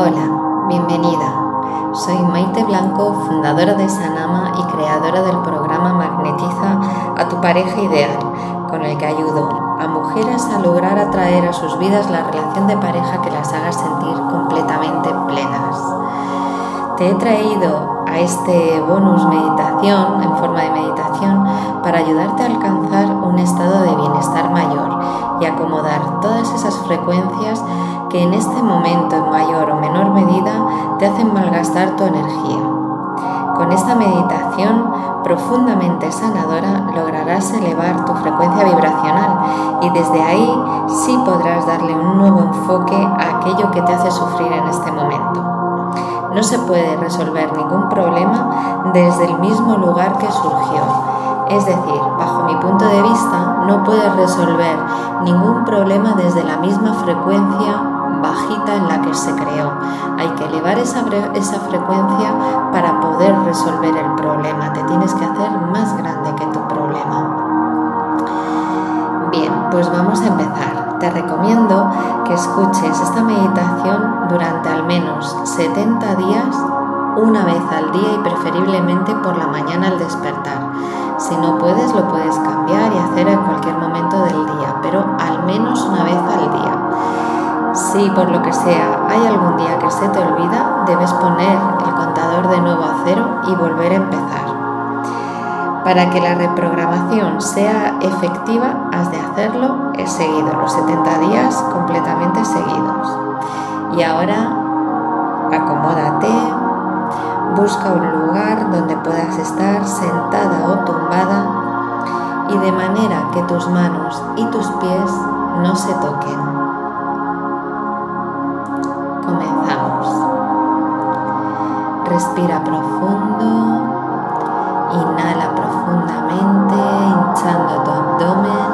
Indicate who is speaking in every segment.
Speaker 1: Hola, bienvenida. Soy Maite Blanco, fundadora de Sanama y creadora del programa Magnetiza a tu pareja ideal, con el que ayudo a mujeres a lograr atraer a sus vidas la relación de pareja que las haga sentir completamente plenas. Te he traído este bonus meditación en forma de meditación para ayudarte a alcanzar un estado de bienestar mayor y acomodar todas esas frecuencias que en este momento en mayor o menor medida te hacen malgastar tu energía. Con esta meditación profundamente sanadora lograrás elevar tu frecuencia vibracional y desde ahí sí podrás darle un nuevo enfoque a aquello que te hace sufrir en este momento. No se puede resolver ningún problema desde el mismo lugar que surgió. Es decir, bajo mi punto de vista, no puedes resolver ningún problema desde la misma frecuencia bajita en la que se creó. Hay que elevar esa, esa frecuencia para poder resolver el problema. Te tienes que hacer más grande que tu problema. Bien, pues vamos a empezar. Te recomiendo que escuches esta meditación durante al menos 70 días, una vez al día y preferiblemente por la mañana al despertar. Si no puedes, lo puedes cambiar y hacer en cualquier momento del día, pero al menos una vez al día. Si por lo que sea hay algún día que se te olvida, debes poner el contador de nuevo a cero y volver a empezar. Para que la reprogramación sea efectiva, has de hacerlo seguido, los 70 días completamente seguidos. Y ahora acomódate, busca un lugar donde puedas estar sentada o tumbada y de manera que tus manos y tus pies no se toquen. Respira profundo, hinchando tu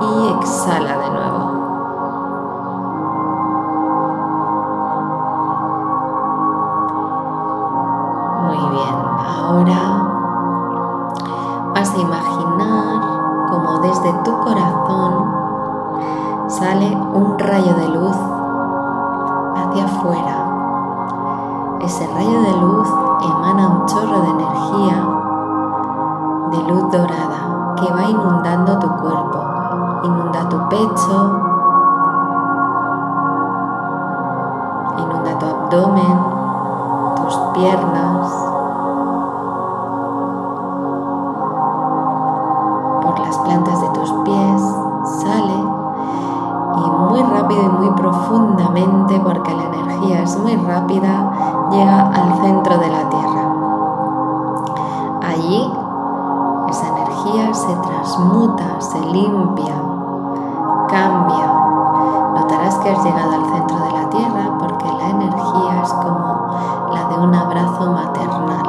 Speaker 1: Y exhala de nuevo. Muy bien, ahora vas a imaginar como desde tu corazón sale un rayo de luz hacia afuera ese rayo de luz emana un chorro de energía de luz dorada que va inundando tu cuerpo, inunda tu pecho, inunda tu abdomen, tus piernas, por las plantas de tus pies, sale. Y muy rápido y muy profundamente porque la energía es muy rápida llega al centro de la Tierra. Allí se transmuta, se limpia, cambia. Notarás que has llegado al centro de la Tierra porque la energía es como la de un abrazo maternal.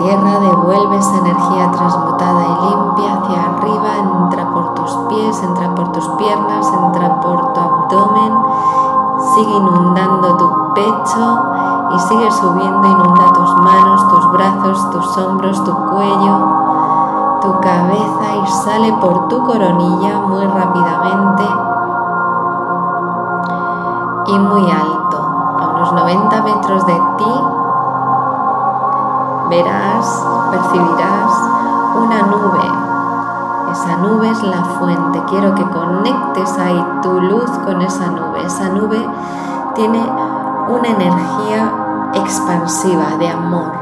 Speaker 1: Tierra devuelve esa energía transmutada y limpia hacia arriba, entra por tus pies, entra por tus piernas, entra por tu abdomen, sigue inundando tu pecho y sigue subiendo, inunda tus manos, tus brazos, tus hombros, tu cuello, tu cabeza y sale por tu coronilla muy rápidamente y muy alto, a unos 90 metros de ti verás, percibirás una nube. Esa nube es la fuente. Quiero que conectes ahí tu luz con esa nube. Esa nube tiene una energía expansiva de amor.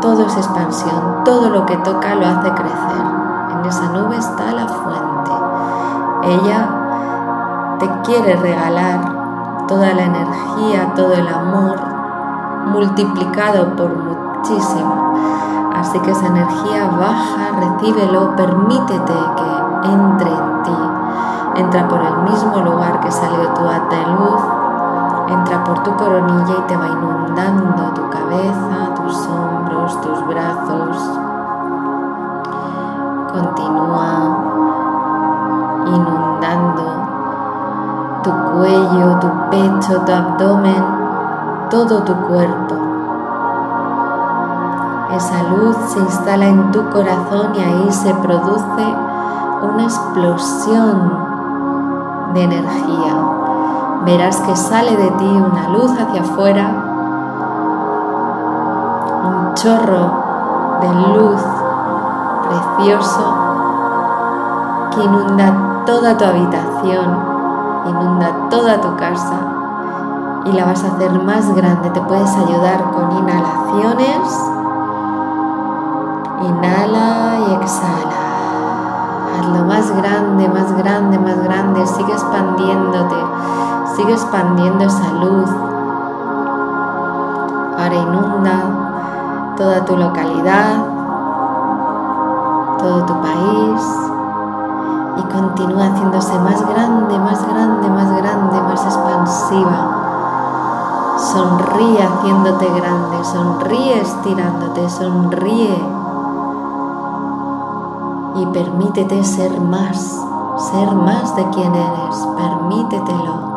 Speaker 1: todo es expansión, todo lo que toca lo hace crecer. En esa nube está la fuente. Ella te quiere regalar toda la energía, todo el amor, multiplicado por Así que esa energía baja, recíbelo, permítete que entre en ti. Entra por el mismo lugar que salió tu haz de luz, entra por tu coronilla y te va inundando tu cabeza, tus hombros, tus brazos. Continúa inundando tu cuello, tu pecho, tu abdomen, todo tu cuerpo. Esa luz se instala en tu corazón y ahí se produce una explosión de energía. Verás que sale de ti una luz hacia afuera, un chorro de luz precioso que inunda toda tu habitación, inunda toda tu casa y la vas a hacer más grande. Te puedes ayudar con inhalaciones. Inhala y exhala. Hazlo más grande, más grande, más grande, sigue expandiéndote, sigue expandiendo esa luz. Ahora inunda toda tu localidad, todo tu país. Y continúa haciéndose más grande, más grande, más grande, más expansiva. Sonríe haciéndote grande, sonríe estirándote, sonríe y permítete ser más, ser más de quien eres, permítetelo.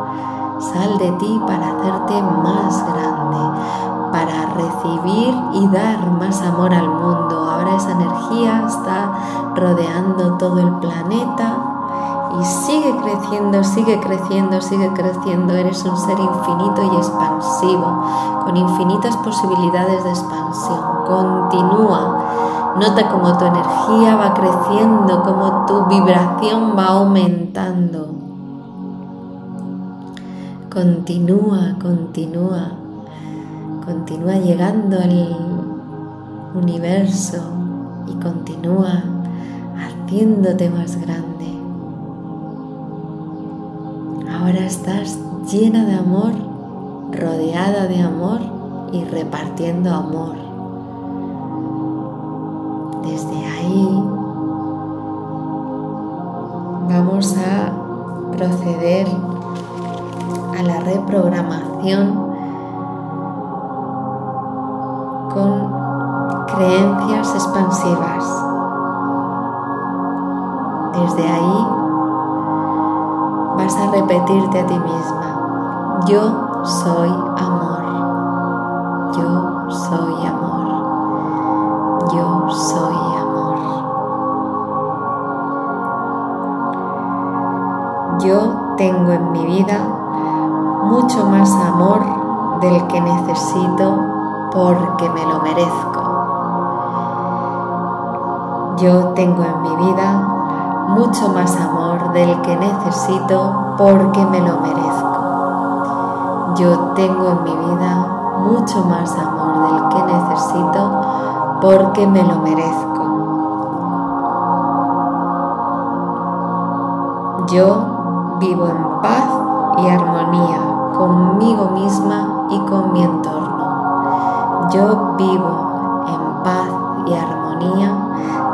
Speaker 1: Sal de ti para hacerte más grande, para recibir y dar más amor al mundo. Ahora esa energía está rodeando todo el planeta y sigue creciendo, sigue creciendo, sigue creciendo. Eres un ser infinito y expansivo, con infinitas posibilidades de expansión. Continúa Nota cómo tu energía va creciendo, cómo tu vibración va aumentando. Continúa, continúa, continúa llegando al universo y continúa haciéndote más grande. Ahora estás llena de amor, rodeada de amor y repartiendo amor. Desde ahí. Vamos a proceder a la reprogramación con creencias expansivas. Desde ahí vas a repetirte a ti misma, yo soy amor, yo soy amor yo soy amor. Yo tengo en mi vida mucho más amor del que necesito porque me lo merezco. Yo tengo en mi vida mucho más amor del que necesito porque me lo merezco. Yo tengo en mi vida mucho más amor del que necesito porque me lo merezco. Yo vivo en paz y armonía conmigo misma y con mi entorno. Yo vivo en paz y armonía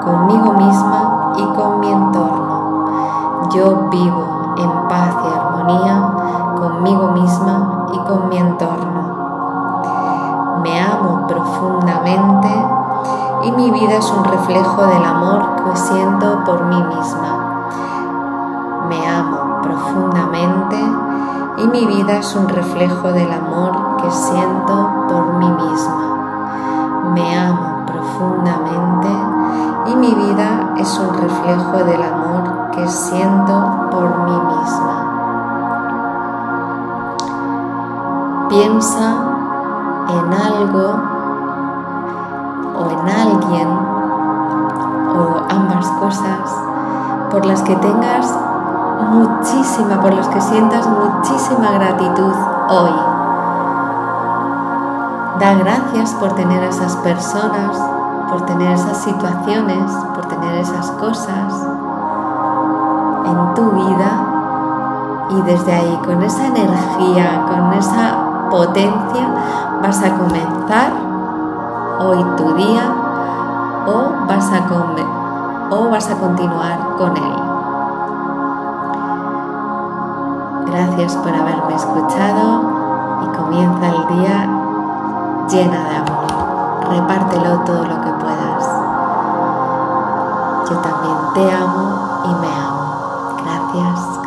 Speaker 1: conmigo misma y con mi entorno. Yo vivo en paz y armonía conmigo misma y con mi entorno. Me amo profundamente y mi vida es un reflejo del amor que siento por mí misma. Me amo profundamente y mi vida es un reflejo del amor que siento por mí por las que tengas muchísima, por las que sientas muchísima gratitud hoy. Da gracias por tener esas personas, por tener esas situaciones, por tener esas cosas en tu vida y desde ahí con esa energía, con esa potencia vas a comenzar hoy tu día o vas a, o vas a continuar con él. Gracias por haberme escuchado y comienza el día llena de amor. Repártelo todo lo que puedas. Yo también te amo y me amo. Gracias.